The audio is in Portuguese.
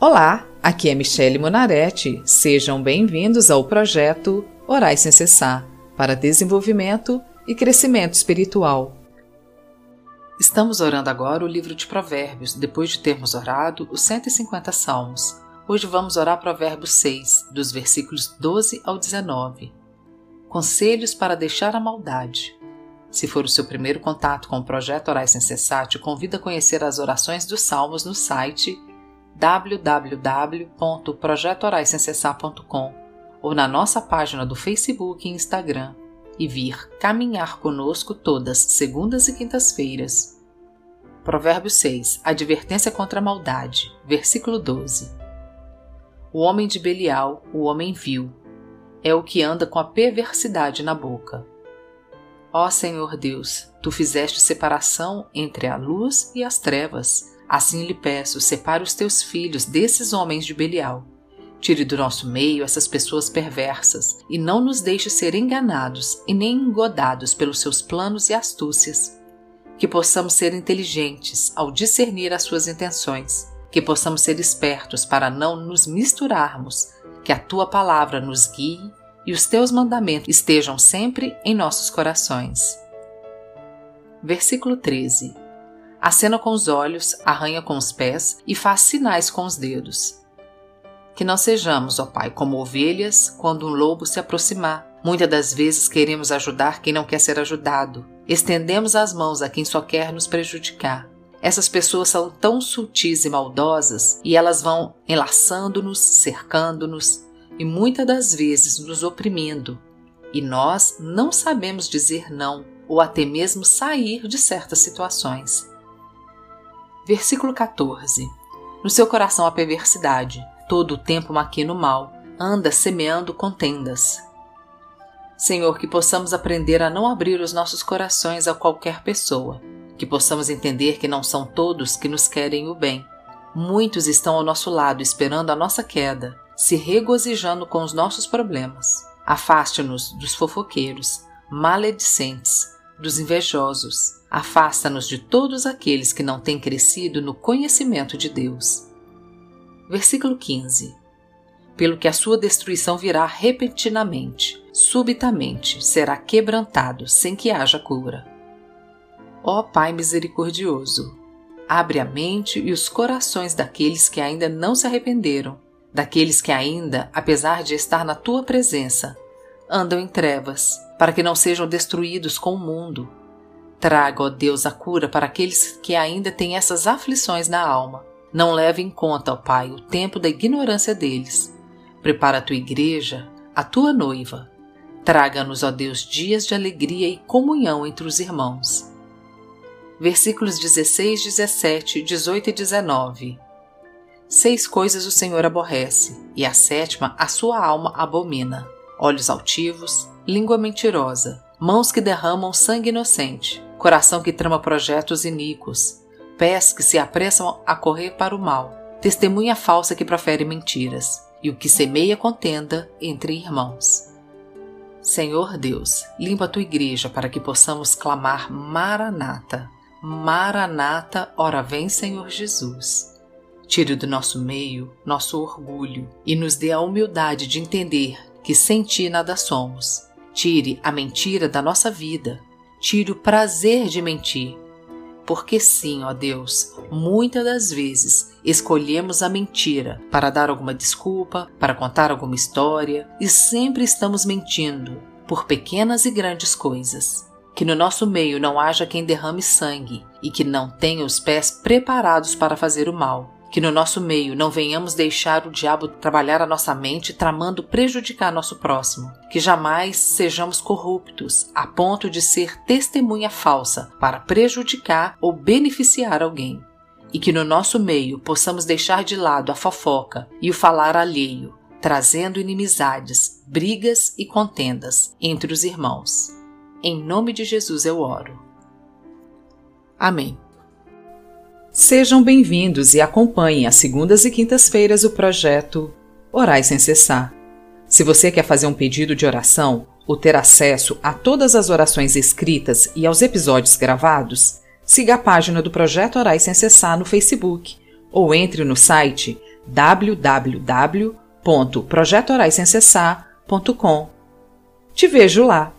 Olá, aqui é Michele Monaretti. Sejam bem-vindos ao projeto Orai Sem Cessar para desenvolvimento e crescimento espiritual. Estamos orando agora o livro de Provérbios, depois de termos orado os 150 salmos. Hoje vamos orar Provérbios 6, dos versículos 12 ao 19. Conselhos para deixar a maldade. Se for o seu primeiro contato com o projeto Orais Sem te convido a conhecer as orações dos salmos no site www.projetoraissemcessar.com ou na nossa página do Facebook e Instagram e vir caminhar conosco todas segundas e quintas-feiras. Provérbio 6 Advertência contra a maldade, versículo 12. O homem de Belial, o homem vil, é o que anda com a perversidade na boca. Ó Senhor Deus, tu fizeste separação entre a luz e as trevas. Assim lhe peço, separe os teus filhos desses homens de Belial Tire do nosso meio essas pessoas perversas e não nos deixe ser enganados e nem engodados pelos seus planos e astúcias. Que possamos ser inteligentes ao discernir as suas intenções, que possamos ser espertos para não nos misturarmos, que a tua palavra nos guie e os teus mandamentos estejam sempre em nossos corações. Versículo 13. Acena com os olhos, arranha com os pés e faz sinais com os dedos que não sejamos, ó Pai, como ovelhas quando um lobo se aproximar. Muitas das vezes queremos ajudar quem não quer ser ajudado. Estendemos as mãos a quem só quer nos prejudicar. Essas pessoas são tão sutis e maldosas e elas vão enlaçando-nos, cercando-nos e muitas das vezes nos oprimindo. E nós não sabemos dizer não ou até mesmo sair de certas situações. Versículo 14: No seu coração há perversidade, todo o tempo maquina o mal, anda semeando contendas. Senhor, que possamos aprender a não abrir os nossos corações a qualquer pessoa, que possamos entender que não são todos que nos querem o bem. Muitos estão ao nosso lado esperando a nossa queda, se regozijando com os nossos problemas. Afaste-nos dos fofoqueiros, maledicentes, dos invejosos. Afasta-nos de todos aqueles que não têm crescido no conhecimento de Deus. Versículo 15. Pelo que a sua destruição virá repentinamente, subitamente será quebrantado, sem que haja cura. Ó Pai misericordioso, abre a mente e os corações daqueles que ainda não se arrependeram, daqueles que ainda, apesar de estar na tua presença, andam em trevas, para que não sejam destruídos com o mundo. Traga, ó Deus, a cura para aqueles que ainda têm essas aflições na alma não leve em conta, ó Pai, o tempo da ignorância deles. Prepara a tua igreja, a tua noiva. Traga-nos, ó Deus, dias de alegria e comunhão entre os irmãos. Versículos 16, 17, 18 e 19. Seis coisas o Senhor aborrece, e a sétima a sua alma abomina: olhos altivos, língua mentirosa, mãos que derramam sangue inocente, coração que trama projetos iníquos, pés que se apressam a correr para o mal, testemunha falsa que profere mentiras, e o que semeia contenda entre irmãos. Senhor Deus, limpa a tua igreja para que possamos clamar Maranata. Maranata, ora vem, Senhor Jesus. Tire do nosso meio nosso orgulho e nos dê a humildade de entender que sem ti nada somos. Tire a mentira da nossa vida. Tire o prazer de mentir porque sim, ó Deus, muitas das vezes escolhemos a mentira para dar alguma desculpa, para contar alguma história e sempre estamos mentindo por pequenas e grandes coisas. Que no nosso meio não haja quem derrame sangue e que não tenha os pés preparados para fazer o mal que no nosso meio não venhamos deixar o diabo trabalhar a nossa mente tramando prejudicar nosso próximo, que jamais sejamos corruptos a ponto de ser testemunha falsa para prejudicar ou beneficiar alguém, e que no nosso meio possamos deixar de lado a fofoca e o falar alheio, trazendo inimizades, brigas e contendas entre os irmãos. Em nome de Jesus eu oro. Amém. Sejam bem-vindos e acompanhem às segundas e quintas-feiras o projeto Orais Sem Cessar. Se você quer fazer um pedido de oração ou ter acesso a todas as orações escritas e aos episódios gravados, siga a página do Projeto Orais Sem Cessar no Facebook ou entre no site www.projetoraissemcessar.com. Te vejo lá!